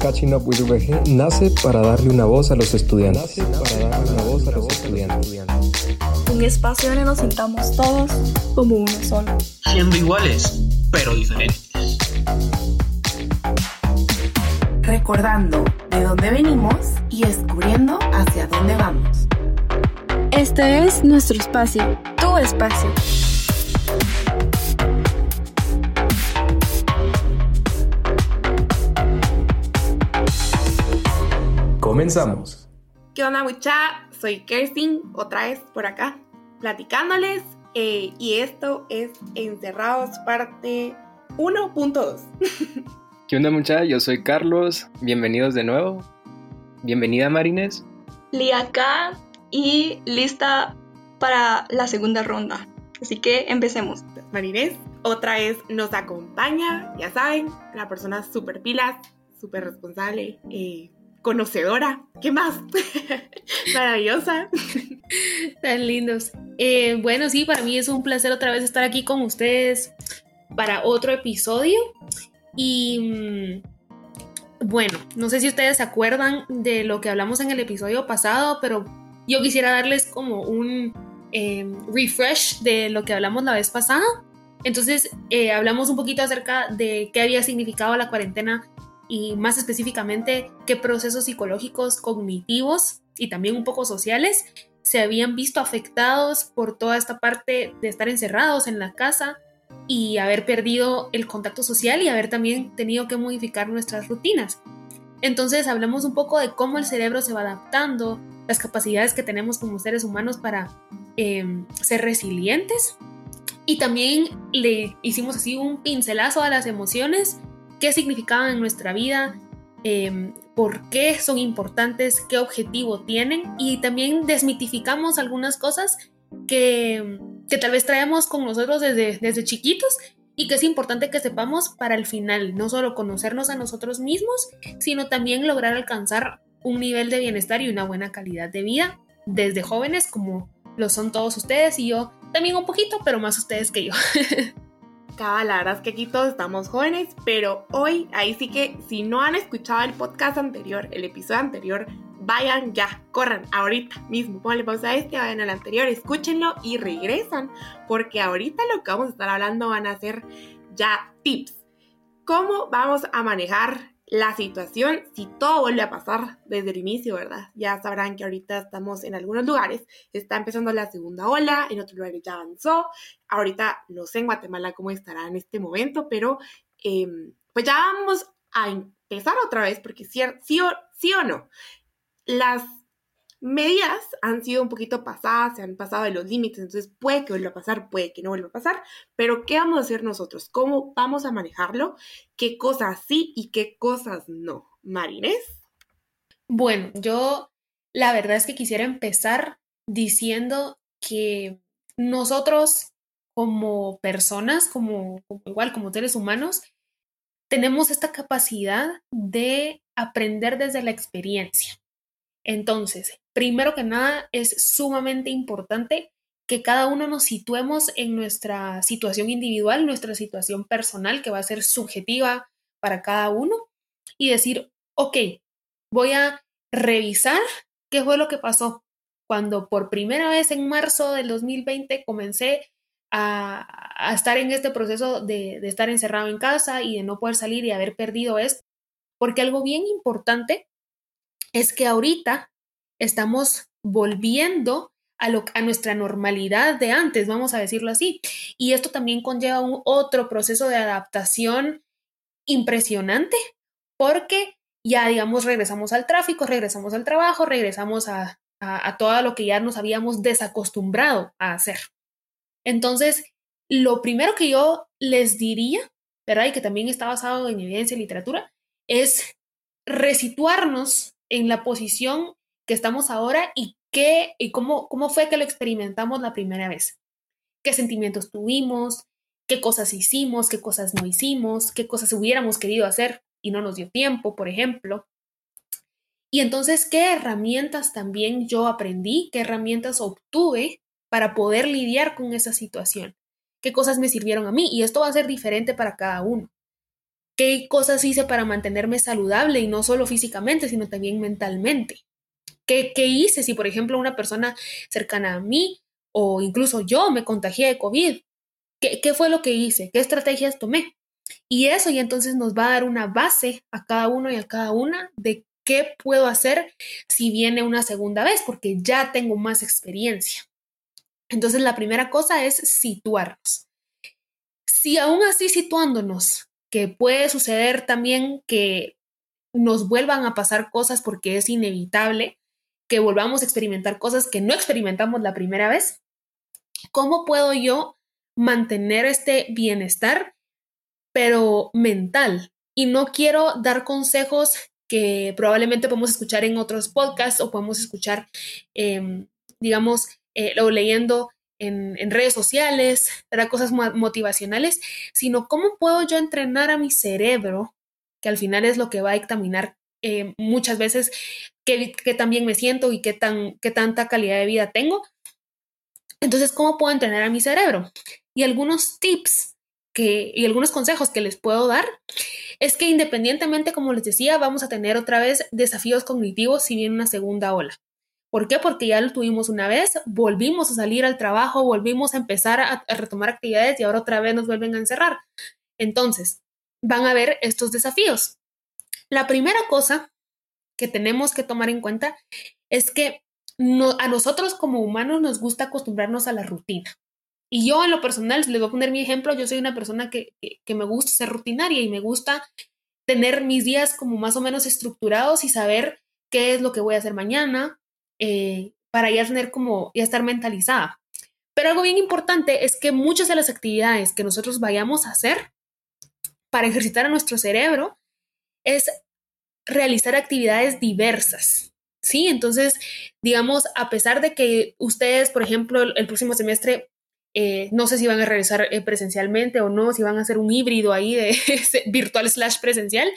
Catching Up with VG nace para darle una voz a los estudiantes. para darle una voz a los estudiantes. Un espacio donde nos sintamos todos como uno solo. Siendo iguales, pero diferentes. Recordando de dónde venimos y descubriendo hacia dónde vamos. Este es nuestro espacio, tu espacio. Comenzamos. ¿Qué onda, mucha? Soy Kerstin, otra vez por acá, platicándoles. eh, y esto es Encerrados, parte 1.2. ¿Qué onda muchachos? Yo soy Carlos, bienvenidos de nuevo. Bienvenida Marines. Lia acá y lista para la segunda ronda. Así que empecemos. Marinés, otra vez nos acompaña, ya saben, la persona súper pilas, súper responsable, eh, conocedora, ¿qué más? Maravillosa. Tan lindos. Eh, bueno, sí, para mí es un placer otra vez estar aquí con ustedes para otro episodio. Y mm, bueno, no sé si ustedes se acuerdan de lo que hablamos en el episodio pasado, pero yo quisiera darles como un eh, refresh de lo que hablamos la vez pasada. Entonces, eh, hablamos un poquito acerca de qué había significado la cuarentena y más específicamente qué procesos psicológicos, cognitivos y también un poco sociales se habían visto afectados por toda esta parte de estar encerrados en la casa y haber perdido el contacto social y haber también tenido que modificar nuestras rutinas. Entonces hablamos un poco de cómo el cerebro se va adaptando, las capacidades que tenemos como seres humanos para eh, ser resilientes y también le hicimos así un pincelazo a las emociones qué significaban en nuestra vida, eh, por qué son importantes, qué objetivo tienen y también desmitificamos algunas cosas que, que tal vez traemos con nosotros desde, desde chiquitos y que es importante que sepamos para el final, no solo conocernos a nosotros mismos, sino también lograr alcanzar un nivel de bienestar y una buena calidad de vida desde jóvenes como lo son todos ustedes y yo también un poquito, pero más ustedes que yo. Cada la verdad es que aquí todos estamos jóvenes, pero hoy, ahí sí que si no han escuchado el podcast anterior, el episodio anterior, vayan ya, corran ahorita mismo, ponle pausa a este, vayan al anterior, escúchenlo y regresan, porque ahorita lo que vamos a estar hablando van a ser ya tips. ¿Cómo vamos a manejar la situación si todo vuelve a pasar desde el inicio, verdad? Ya sabrán que ahorita estamos en algunos lugares, está empezando la segunda ola, en otros lugares ya avanzó, ahorita no sé en Guatemala cómo estará en este momento, pero eh, pues ya vamos a empezar otra vez, porque sí, sí, sí o no, las medidas han sido un poquito pasadas, se han pasado de los límites, entonces puede que vuelva a pasar, puede que no vuelva a pasar, pero ¿qué vamos a hacer nosotros? ¿Cómo vamos a manejarlo? ¿Qué cosas sí y qué cosas no? Marinés. Bueno, yo la verdad es que quisiera empezar diciendo que nosotros como personas, como, como igual como seres humanos, tenemos esta capacidad de aprender desde la experiencia. Entonces, primero que nada, es sumamente importante que cada uno nos situemos en nuestra situación individual, nuestra situación personal, que va a ser subjetiva para cada uno, y decir, ok, voy a revisar qué fue lo que pasó cuando por primera vez en marzo del 2020 comencé a, estar en este proceso de, de estar encerrado en casa y de no poder salir y haber perdido esto. Porque algo bien importante es que ahorita estamos volviendo a, nuestra normalidad de antes, vamos a decirlo así. Y esto también conlleva un otro proceso de adaptación impresionante, porque ya, digamos, regresamos al tráfico, regresamos al trabajo, regresamos a, a, a todo lo que ya nos habíamos desacostumbrado a hacer. Entonces, lo primero que yo les diría, ¿verdad? Y que también está basado en evidencia y literatura, es resituarnos en la posición que estamos ahora y qué y cómo, cómo fue que lo experimentamos la primera vez. ¿Qué sentimientos tuvimos? ¿Qué cosas hicimos? ¿Qué cosas no hicimos? ¿Qué cosas hubiéramos querido hacer y no nos dio tiempo, por ejemplo? Y entonces, ¿qué herramientas también yo aprendí? ¿Qué herramientas obtuve para poder lidiar con esa situación? ¿Qué cosas me sirvieron a mí? Y esto va a ser diferente para cada uno. qué cosas hice para mantenerme saludable y no solo físicamente, sino también mentalmente. ¿Qué, qué hice si, por ejemplo, una persona cercana a mí o incluso yo me contagié de COVID? ¿Qué, ¿Qué fue lo que hice? ¿Qué estrategias tomé? Y eso y entonces nos va a dar una base a cada uno y a cada una de qué puedo hacer si viene una segunda vez, porque ya tengo más experiencia. Entonces la primera cosa es situarnos. Si aún así situándonos, que puede suceder también que nos vuelvan a pasar cosas porque es inevitable, que volvamos a experimentar cosas que no experimentamos la primera vez, ¿cómo puedo yo mantener este bienestar, pero mental? Y no quiero dar consejos que probablemente podemos escuchar en otros podcasts o podemos escuchar, em, digamos, eh, o leyendo en, redes sociales, era cosas motivacionales, sino cómo puedo yo entrenar a mi cerebro, que al final es lo que va a examinar eh, muchas veces qué, qué tan bien me siento y qué, tan, qué tanta calidad de vida tengo. Entonces, ¿cómo puedo entrenar a mi cerebro? Y algunos tips que, y algunos consejos que les puedo dar es que independientemente, como les decía, vamos a tener otra vez desafíos cognitivos si viene una segunda ola. ¿Por qué? Porque ya lo tuvimos una vez, volvimos a salir al trabajo, volvimos a empezar a, retomar actividades y ahora otra vez nos vuelven a encerrar. Entonces, van a haber estos desafíos. La primera cosa que tenemos que tomar en cuenta es que a nosotros como humanos nos gusta acostumbrarnos a la rutina. Y yo en lo personal, les voy a poner mi ejemplo, yo soy una persona que, me gusta ser rutinaria y me gusta tener mis días como más o menos estructurados y saber qué es lo que voy a hacer mañana, eh, para ya tener como, ya estar mentalizada. Pero algo bien importante es que muchas de las actividades que nosotros vayamos a hacer para ejercitar a nuestro cerebro es realizar actividades diversas. Sí, entonces, digamos, a pesar de que ustedes, por ejemplo, el, próximo semestre, eh, no sé si van a realizar eh, presencialmente o no, si van a hacer un híbrido ahí de virtual slash presencial,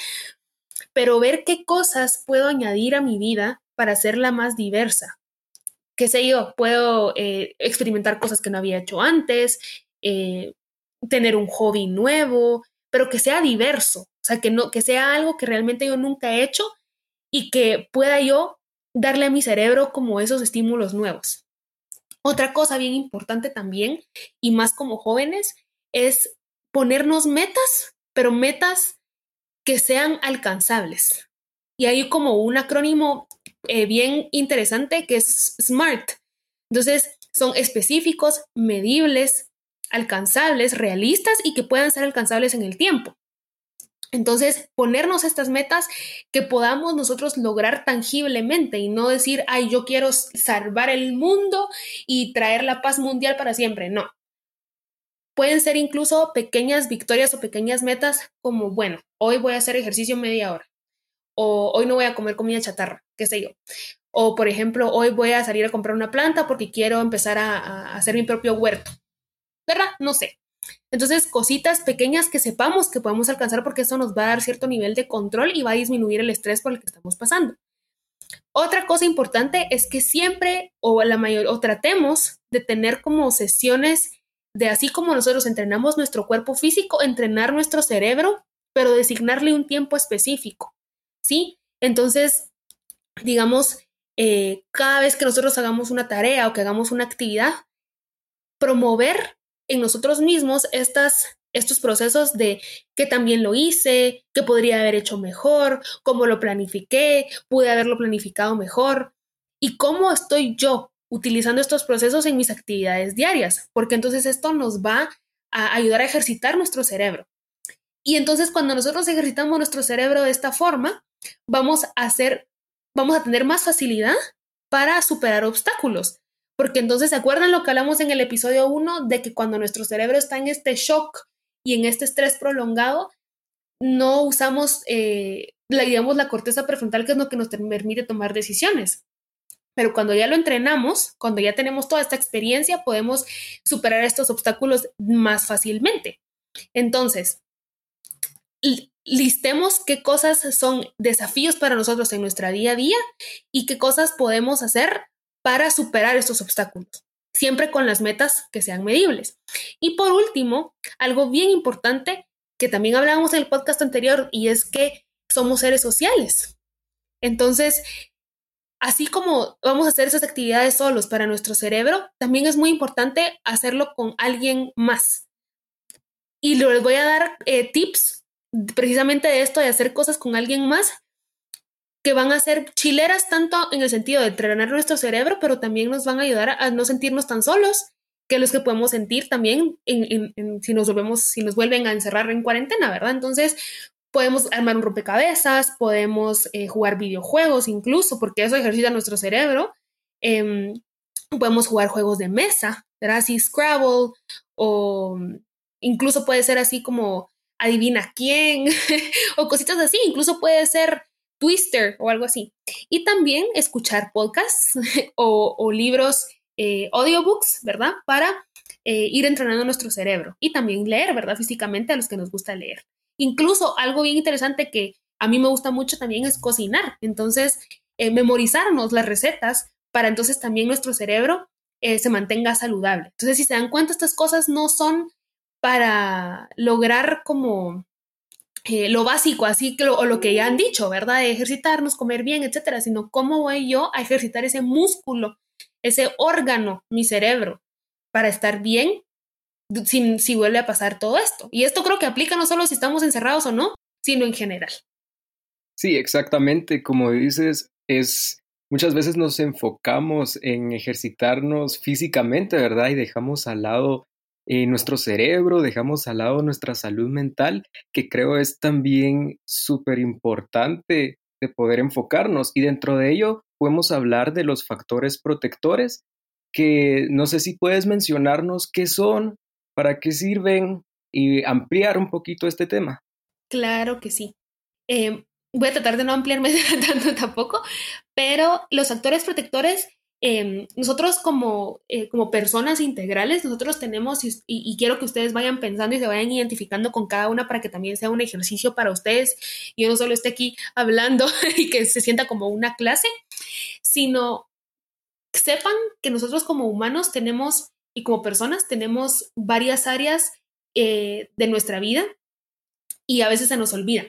pero ver qué cosas puedo añadir a mi vida para hacerla más diversa. Qué sé yo, puedo eh, experimentar cosas que no había hecho antes, tener un hobby nuevo, pero que sea diverso, sea, que, no, que sea algo que realmente yo nunca he hecho y que pueda yo darle a mi cerebro como esos estímulos nuevos. Otra cosa bien importante también, y más como jóvenes, es ponernos metas, pero metas que sean alcanzables. Y hay como un acrónimo eh, bien interesante que es SMART. Entonces, son específicos, medibles, alcanzables, realistas y que puedan ser alcanzables en el tiempo. Entonces, ponernos estas metas que podamos nosotros lograr tangiblemente y no decir, ay, yo quiero salvar el mundo y traer la paz mundial para siempre. No. Pueden ser incluso pequeñas victorias o pequeñas metas como, bueno, hoy voy a hacer ejercicio media hora o hoy no voy a comer comida chatarra, qué sé yo. O, por ejemplo, hoy voy a salir a comprar una planta porque quiero empezar a, hacer mi propio huerto. ¿Verdad? No sé. Entonces, cositas pequeñas que sepamos que podemos alcanzar porque eso nos va a dar cierto nivel de control y va a disminuir el estrés por el que estamos pasando. Otra cosa importante es que siempre o la mayor o tratemos de tener como sesiones de así como nosotros entrenamos nuestro cuerpo físico, entrenar nuestro cerebro, pero designarle un tiempo específico. ¿sí? Entonces, digamos, eh, cada vez que nosotros hagamos una tarea o que hagamos una actividad, promover en nosotros mismos estas, estos procesos de que también lo hice, que podría haber hecho mejor, cómo lo planifiqué, pude haberlo planificado mejor y cómo estoy yo utilizando estos procesos en mis actividades diarias, porque entonces esto nos va a ayudar a ejercitar nuestro cerebro. Y entonces cuando nosotros ejercitamos nuestro cerebro de esta forma, vamos a hacer, vamos a tener más facilidad para superar obstáculos. Porque entonces, ¿se acuerdan lo que hablamos en el episodio 1 de que cuando nuestro cerebro está en este shock y en este estrés prolongado, no usamos, eh, la, digamos, la corteza prefrontal, que es lo que nos permite tomar decisiones. Pero cuando ya lo entrenamos, cuando ya tenemos toda esta experiencia, podemos superar estos obstáculos más fácilmente. Entonces, listemos qué cosas son desafíos para nosotros en nuestra día a día y qué cosas podemos hacer para superar estos obstáculos, siempre con las metas que sean medibles. Y por último, algo bien importante que también hablábamos en el podcast anterior y es que somos seres sociales. Entonces, así como vamos a hacer esas actividades solos para nuestro cerebro, también es muy importante hacerlo con alguien más. Y les voy a dar eh, tips precisamente de esto, de hacer cosas con alguien más que van a ser chileras tanto en el sentido de entrenar nuestro cerebro, pero también nos van a ayudar a no sentirnos tan solos que los que podemos sentir también si nos volvemos, si nos vuelven a encerrar en cuarentena, ¿verdad? Entonces, podemos armar un rompecabezas, podemos eh, jugar videojuegos incluso, porque eso ejercita nuestro cerebro. Em, podemos jugar juegos de mesa, ¿verdad? Así Scrabble o incluso puede ser así como adivina quién o cositas así, incluso puede ser Twister o algo así. Y también escuchar podcasts o, libros, eh, audiobooks, ¿verdad? Para eh, ir entrenando nuestro cerebro y también leer, ¿verdad? Físicamente a los que nos gusta leer. Incluso algo bien interesante que a mí me gusta mucho también es cocinar. Entonces, eh, memorizarnos las recetas para entonces también nuestro cerebro se mantenga saludable. Entonces, si se dan cuenta, estas cosas no son para lograr como eh, lo básico, así que lo, o lo que ya han dicho, ¿verdad? De ejercitarnos, comer bien, etcétera, sino cómo voy yo a ejercitar ese músculo, ese órgano, mi cerebro, para estar bien si, vuelve a pasar todo esto. Y esto creo que aplica no solo si estamos encerrados o no, sino en general. Sí, exactamente. Como dices, es muchas veces nos enfocamos en ejercitarnos físicamente, ¿verdad? Y dejamos al lado eh, nuestro cerebro, dejamos al lado nuestra salud mental, que creo es también súper importante de poder enfocarnos. Y dentro de ello podemos hablar de los factores protectores, que no sé si puedes mencionarnos qué son para qué sirven y ampliar un poquito este tema. Claro que sí. Em, voy a tratar de no ampliarme tanto tampoco, pero los factores protectores, em, nosotros como, eh, como personas integrales, nosotros tenemos, y, quiero que ustedes vayan pensando y se vayan identificando con cada una para que también sea un ejercicio para ustedes. Yo no solo esté aquí hablando y que se sienta como una clase, sino sepan que nosotros como humanos tenemos y como personas tenemos varias áreas eh, de nuestra vida y a veces se nos olvida.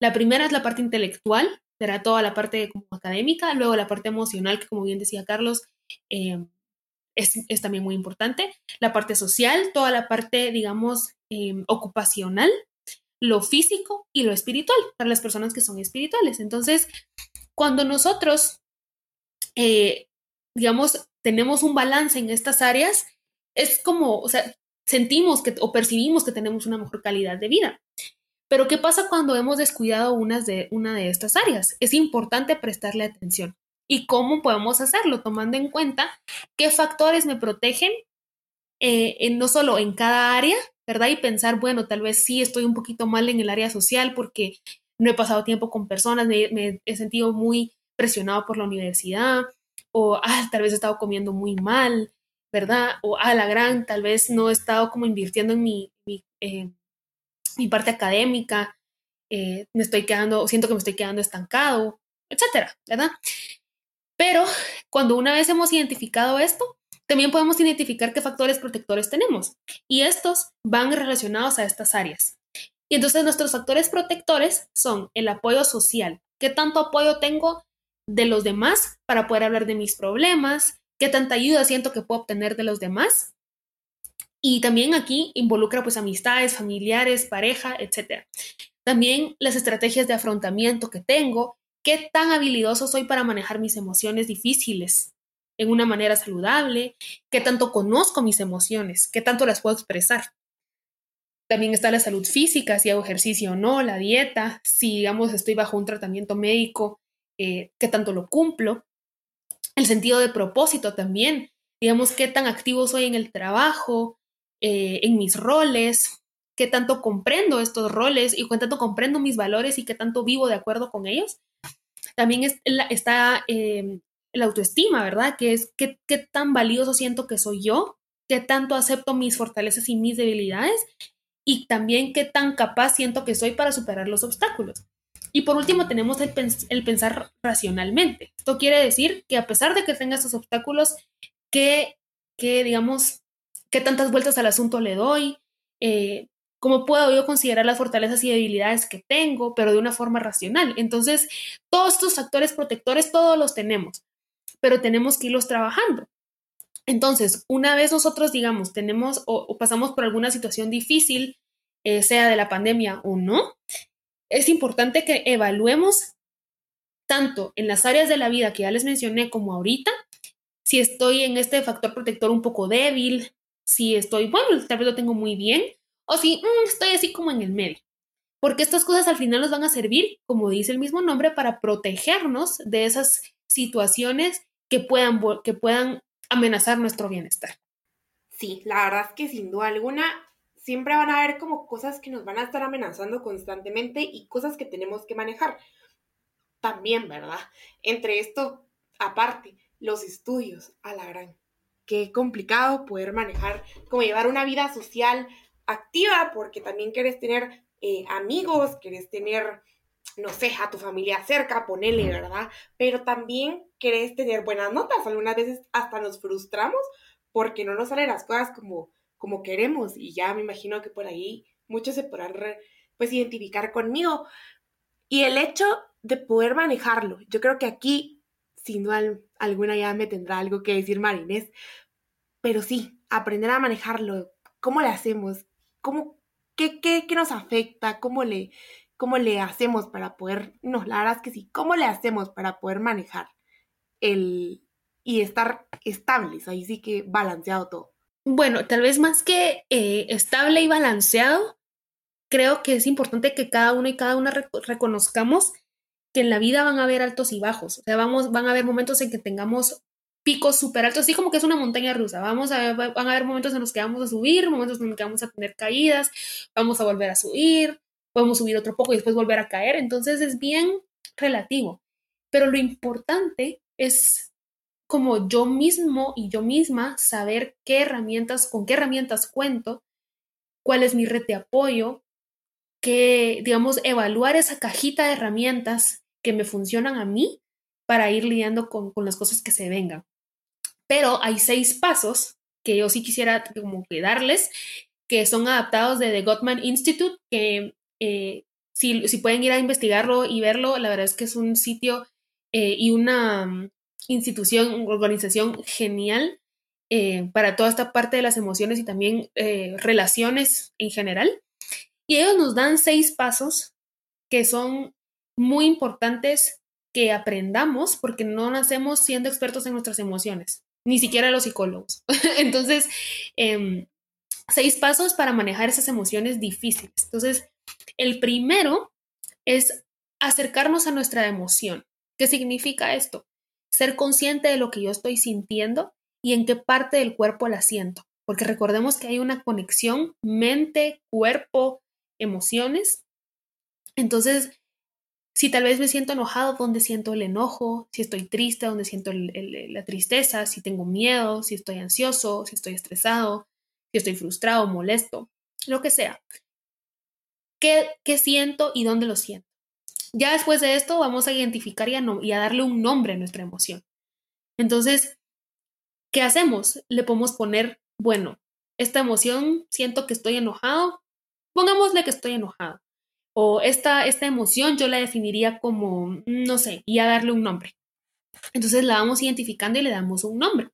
La primera es la parte intelectual, será toda la parte como académica, luego la parte emocional, que como bien decía Carlos, eh, es, también muy importante, la parte social, toda la parte, digamos, eh, ocupacional, lo físico y lo espiritual, para las personas que son espirituales. Entonces, cuando nosotros, digamos, tenemos un balance en estas áreas, es como, o sea, sentimos que o percibimos que tenemos una mejor calidad de vida. Pero ¿qué pasa cuando hemos descuidado unas de, una de estas áreas? Es importante prestarle atención. ¿Y cómo podemos hacerlo? Tomando en cuenta qué factores me protegen, eh, no solo en cada área, ¿verdad? Y pensar, bueno, tal vez sí estoy un poquito mal en el área social porque no he pasado tiempo con personas, me, he sentido muy presionado por la universidad, o ah, tal vez he estado comiendo muy mal, ¿verdad? O a la gran, tal vez no he estado como invirtiendo en mi, mi, eh, parte académica, eh, me estoy quedando, siento que me estoy quedando estancado, etcétera, ¿verdad? Pero cuando una vez hemos identificado esto, también podemos identificar qué factores protectores tenemos y estos van relacionados a estas áreas. Y entonces nuestros factores protectores son el apoyo social. ¿Qué tanto apoyo tengo de los demás para poder hablar de mis problemas? qué tanta ayuda siento que puedo obtener de los demás. Y también aquí involucra pues amistades, familiares, pareja, etc. También las estrategias de afrontamiento que tengo, qué tan habilidoso soy para manejar mis emociones difíciles en una manera saludable, qué tanto conozco mis emociones, qué tanto las puedo expresar. También está la salud física, si hago ejercicio o no, la dieta, si digamos estoy bajo un tratamiento médico, eh, qué tanto lo cumplo el sentido de propósito también, digamos, qué tan activo soy en el trabajo, eh, en mis roles, qué tanto comprendo estos roles y qué tanto comprendo mis valores y qué tanto vivo de acuerdo con ellos. También está eh, la autoestima, ¿verdad? Que es qué, qué tan valioso siento que soy yo, qué tanto acepto mis fortalezas y mis debilidades y también qué tan capaz siento que soy para superar los obstáculos. Y por último tenemos el, pensar racionalmente. Esto quiere decir que a pesar de que tenga estos obstáculos, que, digamos, qué tantas vueltas al asunto le doy, eh, cómo puedo yo considerar las fortalezas y debilidades que tengo, pero de una forma racional. Entonces, todos estos factores protectores, todos los tenemos, pero tenemos que irlos trabajando. Entonces, una vez nosotros, digamos, tenemos o, pasamos por alguna situación difícil, eh, sea de la pandemia o no, es importante que evaluemos tanto en las áreas de la vida que ya les mencioné como ahorita, si estoy en este factor protector un poco débil, si estoy, bueno, tal vez lo tengo muy bien, o si mm, estoy así como en el medio. Porque estas cosas al final nos van a servir, como dice el mismo nombre, para protegernos de esas situaciones que puedan, que puedan amenazar nuestro bienestar. Sí, la verdad es que sin duda alguna siempre van a haber como cosas que nos van a estar amenazando constantemente y cosas que tenemos que manejar. También, ¿verdad? Entre esto, aparte, los estudios, a la gran. Qué complicado poder manejar, como llevar una vida social activa, porque también quieres tener eh, amigos, quieres tener, no sé, a tu familia cerca, ponele, ¿verdad? Pero también querés tener buenas notas. Algunas veces hasta nos frustramos porque no nos salen las cosas como, como queremos. Y ya me imagino que por ahí muchos se podrán pues identificar conmigo. Y el hecho de poder manejarlo, yo creo que aquí, sin duda alguna, ya me tendrá algo que decir Marinés. Pero sí, aprender a manejarlo. ¿Cómo le hacemos? ¿Cómo, qué, qué, qué nos afecta? ¿Cómo le, ¿Cómo le hacemos para poder, no, la verdad es que sí, ¿cómo le hacemos para poder manejar el, y estar estables? Ahí sí que balanceado todo. Bueno, tal vez más que eh, estable y balanceado, creo que es importante que cada uno y cada una reconozcamos que en la vida van a haber altos y bajos. O sea, vamos, van a haber momentos en que tengamos picos súper altos, así como que es una montaña rusa. Vamos a, van a haber momentos en los que vamos a subir, momentos en los que vamos a tener caídas, vamos a volver a subir, podemos subir otro poco y después volver a caer. Entonces es bien relativo. Pero lo importante es como yo mismo y yo misma saber qué herramientas, con qué herramientas cuento, cuál es mi red de apoyo, que, digamos, evaluar esa cajita de herramientas que me funcionan a mí para ir lidiando con, con las cosas que se vengan. Pero hay seis pasos que yo sí quisiera como que darles, que son adaptados de The Gottman Institute, que eh, si, pueden ir a investigarlo y verlo, la verdad es que es un sitio eh, y una mm, institución, organización genial eh, para toda esta parte de las emociones y también relaciones en general. Y ellos nos dan seis pasos que son muy importantes que aprendamos porque no nacemos siendo expertos en nuestras emociones, ni siquiera los psicólogos. Entonces, em, seis pasos para manejar esas emociones difíciles. Entonces, el primero es acercarnos a nuestra emoción. ¿Qué significa esto? Ser consciente de lo que yo estoy sintiendo y en qué parte del cuerpo la siento. Porque recordemos que hay una conexión mente, cuerpo, emociones. Entonces, si tal vez me siento enojado, ¿dónde siento el enojo? Si estoy triste, ¿dónde siento la tristeza? Si tengo miedo, si estoy ansioso, si estoy estresado, si estoy frustrado, molesto, lo que sea qué, siento y dónde lo siento. Ya después de esto vamos a identificar y y a darle un nombre a nuestra emoción. Entonces, ¿qué hacemos? Le podemos poner, bueno, esta emoción, siento que estoy enojado, pongámosle que estoy enojado. O esta, esta emoción yo la definiría como, no sé, y a darle un nombre. Entonces la vamos identificando y le damos un nombre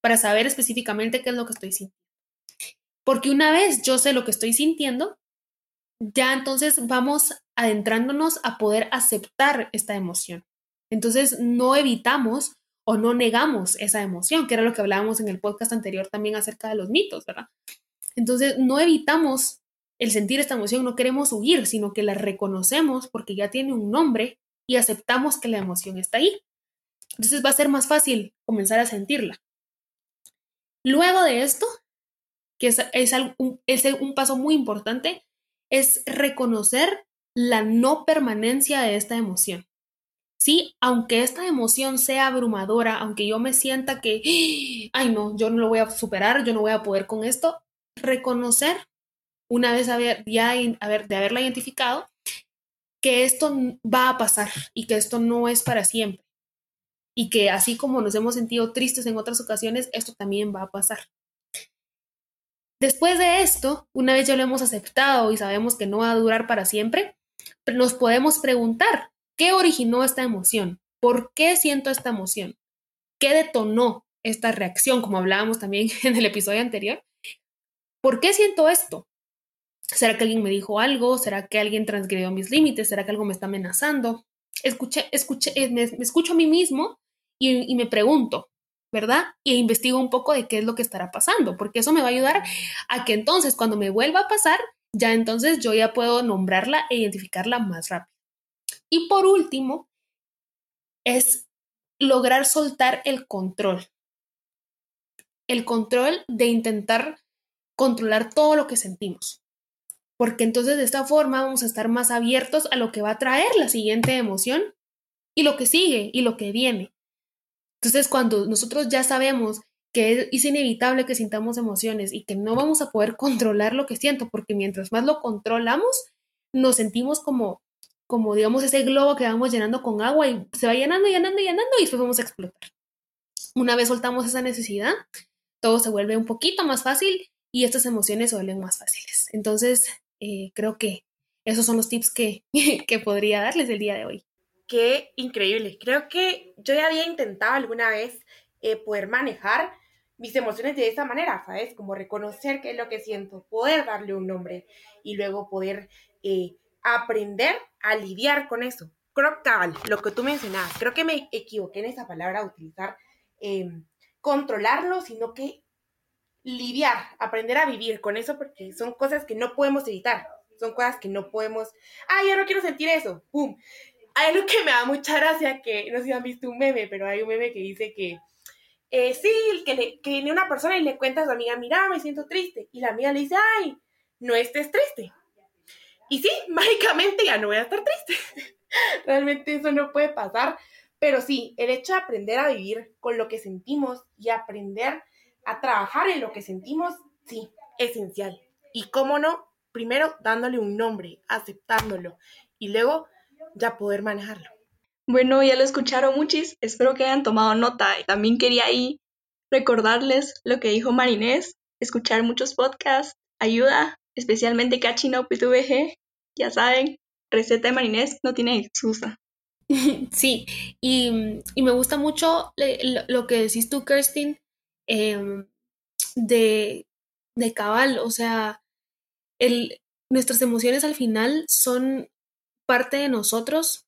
para saber específicamente qué es lo que estoy sintiendo. Porque una vez yo sé lo que estoy sintiendo, ya entonces vamos adentrándonos a poder aceptar esta emoción. Entonces no evitamos o no negamos esa emoción, que era lo que hablábamos en el podcast anterior también acerca de los mitos, ¿verdad? Entonces no evitamos el sentir esta emoción, no queremos huir, sino que la reconocemos porque ya tiene un nombre y aceptamos que la emoción está ahí. Entonces va a ser más fácil comenzar a sentirla. Luego de esto, que es, es un paso muy importante, es reconocer la no permanencia de esta emoción. Sí, aunque esta emoción sea abrumadora, aunque yo me sienta que, ay no, yo no lo voy a superar, yo no voy a poder con esto, reconocer, una vez haber, ya de haberla identificado, que esto va a pasar y que esto no es para siempre. Y que así como nos hemos sentido tristes en otras ocasiones, esto también va a pasar. Después de esto, una vez ya lo hemos aceptado y sabemos que no va a durar para siempre, nos podemos preguntar, ¿qué originó esta emoción? ¿Por qué siento esta emoción? ¿Qué detonó esta reacción, como hablábamos también en el episodio anterior? ¿Por qué siento esto? ¿Será que alguien me dijo algo? ¿Será que alguien transgredió mis límites? ¿Será que algo me está amenazando? Escuché, escuché, eh, me, escucho a mí mismo y, y me pregunto, ¿verdad? Y investigo un poco de qué es lo que estará pasando, porque eso me va a ayudar a que entonces cuando me vuelva a pasar, ya entonces yo ya puedo nombrarla e identificarla más rápido. Y por último, es lograr soltar el control. El control de intentar controlar todo lo que sentimos. Porque entonces de esta forma vamos a estar más abiertos a lo que va a traer la siguiente emoción y lo que sigue y lo que viene. Entonces cuando nosotros ya sabemos que es inevitable que sintamos emociones y que no vamos a poder controlar lo que siento, porque mientras más lo controlamos, nos sentimos como, como digamos, ese globo que vamos llenando con agua y se va llenando, llenando, llenando y después vamos a explotar. Una vez soltamos esa necesidad, todo se vuelve un poquito más fácil y estas emociones se vuelven más fáciles. Entonces, eh, creo que esos son los tips que, que podría darles el día de hoy. Qué increíble. Creo que yo ya había intentado alguna vez eh, poder manejar mis emociones de esa manera, ¿sabes? Como reconocer qué es lo que siento, poder darle un nombre y luego poder eh, aprender a lidiar con eso. Creo lo que tú mencionabas, creo que me equivoqué en esa palabra, utilizar em, controlarlo, sino que lidiar, aprender a vivir con eso, porque son cosas que no podemos evitar, son cosas que no podemos, ah, ya no quiero sentir eso, ¡pum! Hay algo que me da mucha gracia, que no sé si han visto un meme, pero hay un meme que dice que, eh, sí, que, que viene una persona y le cuenta a su amiga, mira, me siento triste, y la amiga le dice, ay, no estés triste. Y sí, mágicamente ya no voy a estar triste. Realmente eso no puede pasar, pero sí, el hecho de aprender a vivir con lo que sentimos y aprender a trabajar en lo que sentimos, sí, esencial. Y cómo no, primero dándole un nombre, aceptándolo y luego ya poder manejarlo. Bueno, ya lo escucharon muchis, espero que hayan tomado nota. y También quería ahí recordarles lo que dijo Marinés, escuchar muchos podcasts ayuda, especialmente Catching Up with VG. Ya saben, receta de Marinés no tiene excusa. Sí, y, me gusta mucho lo, que decís tú, Kirstin, em, de, de cabal, o sea, el, nuestras emociones al final son parte de nosotros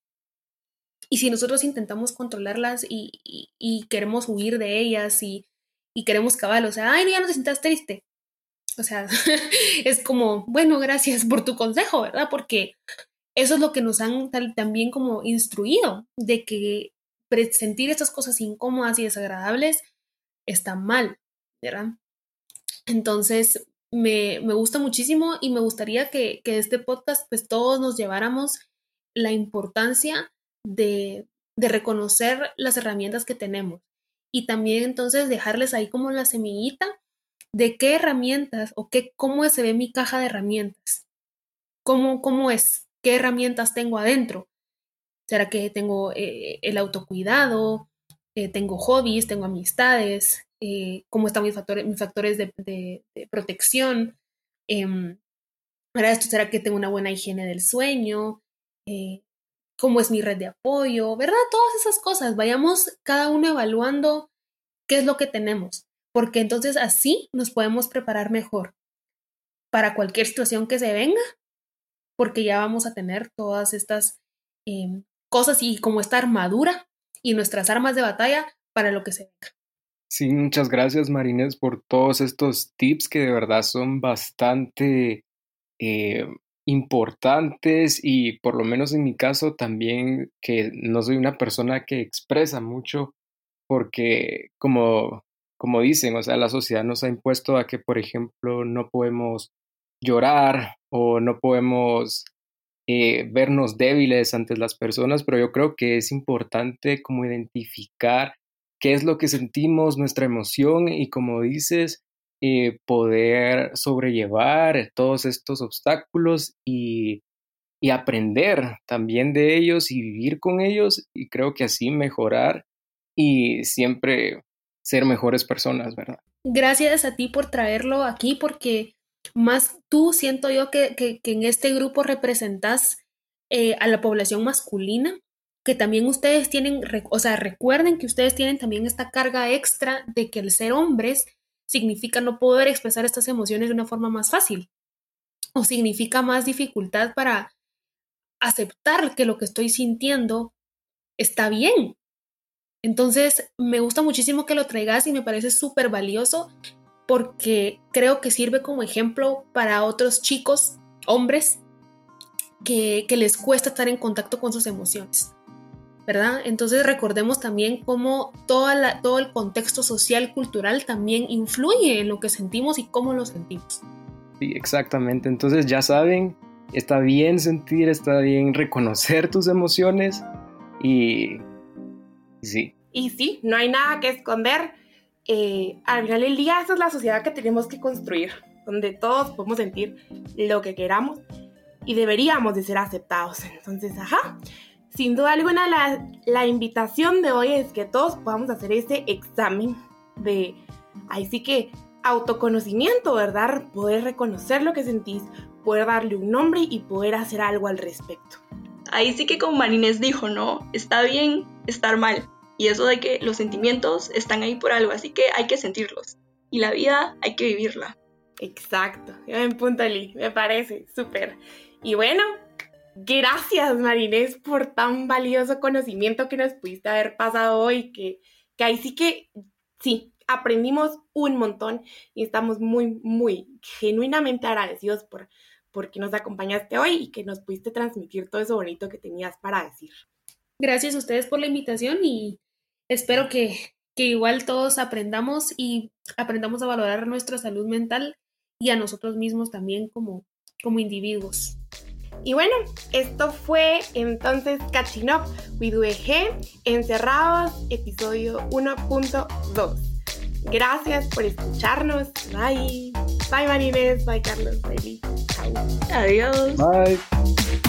y si nosotros intentamos controlarlas y, queremos huir de ellas y, queremos cabal, o sea, ay, ya no te sientas triste. O sea, es como, bueno, gracias por tu consejo, ¿verdad? Porque eso es lo que nos han también como instruido, de que sentir estas cosas incómodas y desagradables está mal, ¿verdad? Entonces, me, gusta muchísimo y me gustaría que, que este podcast, pues todos nos lleváramos la importancia de, reconocer las herramientas que tenemos y también entonces dejarles ahí como la semillita de qué herramientas o qué, cómo se ve mi caja de herramientas, cómo, cómo es, qué herramientas tengo adentro. ¿Será que tengo eh, el autocuidado? Eh, tengo hobbies, tengo amistades, eh, cómo están mis factores, mis factores de, protección. Eh, esto será que tengo una buena higiene del sueño, eh, cómo es mi red de apoyo, ¿verdad? Todas esas cosas. Vayamos cada uno evaluando qué es lo que tenemos, porque entonces así nos podemos preparar mejor para cualquier situación que se venga, porque ya vamos a tener todas estas em, cosas y como esta armadura y nuestras armas de batalla para lo que se venga. Sí, muchas gracias Marines por todos estos tips que de verdad son bastante eh, importantes y por lo menos en mi caso también que no soy una persona que expresa mucho porque como, como dicen, o sea, la sociedad nos ha impuesto a que, por ejemplo, no podemos llorar o no podemos eh, vernos débiles ante las personas, pero yo creo que es importante como identificar qué es lo que sentimos, nuestra emoción y como dices, eh, poder sobrellevar todos estos obstáculos y, aprender también de ellos y vivir con ellos y creo que así mejorar y siempre ser mejores personas, ¿verdad? gracias a ti por traerlo aquí porque más tú siento yo que, que, en este grupo representas eh, a la población masculina, que también ustedes tienen, o sea, recuerden que ustedes tienen también esta carga extra de que el ser hombres significa no poder expresar estas emociones de una forma más fácil o significa más dificultad para aceptar que lo que estoy sintiendo está bien. Entonces, me gusta muchísimo que lo traigas y me parece súper valioso porque creo que sirve como ejemplo para otros chicos, hombres, que, les cuesta estar en contacto con sus emociones. ¿verdad? Entonces recordemos también cómo toda todo el contexto social, cultural también influye en lo que sentimos y cómo lo sentimos. Sí, exactamente. Entonces ya saben, está bien sentir, está bien reconocer tus emociones y sí. Y sí, no hay nada que esconder. Eh, al final del día, esa es la sociedad que tenemos que construir, donde todos podemos sentir lo que queramos y deberíamos de ser aceptados. Entonces, ajá, sin duda alguna la, la invitación de hoy es que todos podamos hacer ese examen de, ahí sí que autoconocimiento, ¿verdad? Poder reconocer lo que sentís, poder darle un nombre y poder hacer algo al respecto. Ahí sí que como Marines dijo, ¿no? Está bien estar mal, y eso de que los sentimientos están ahí por algo, así que hay que sentirlos. Y la vida hay que vivirla. Exacto, en punto Lee, me parece súper. Y bueno, gracias Marinés por tan valioso conocimiento que nos pudiste haber pasado hoy, que, que ahí sí que, sí, aprendimos un montón y estamos muy, muy genuinamente agradecidos por porque nos acompañaste hoy y que nos pudiste transmitir todo eso bonito que tenías para decir. Gracias a ustedes por la invitación y espero que, igual todos aprendamos y aprendamos a valorar nuestra salud mental y a nosotros mismos también como, como individuos. Y bueno, esto fue entonces Catching Up with UEG Encerrados, episodio 1.2. Gracias por escucharnos. Bye. Bye Marines, bye Carlos, bye Chao. Adiós. Bye.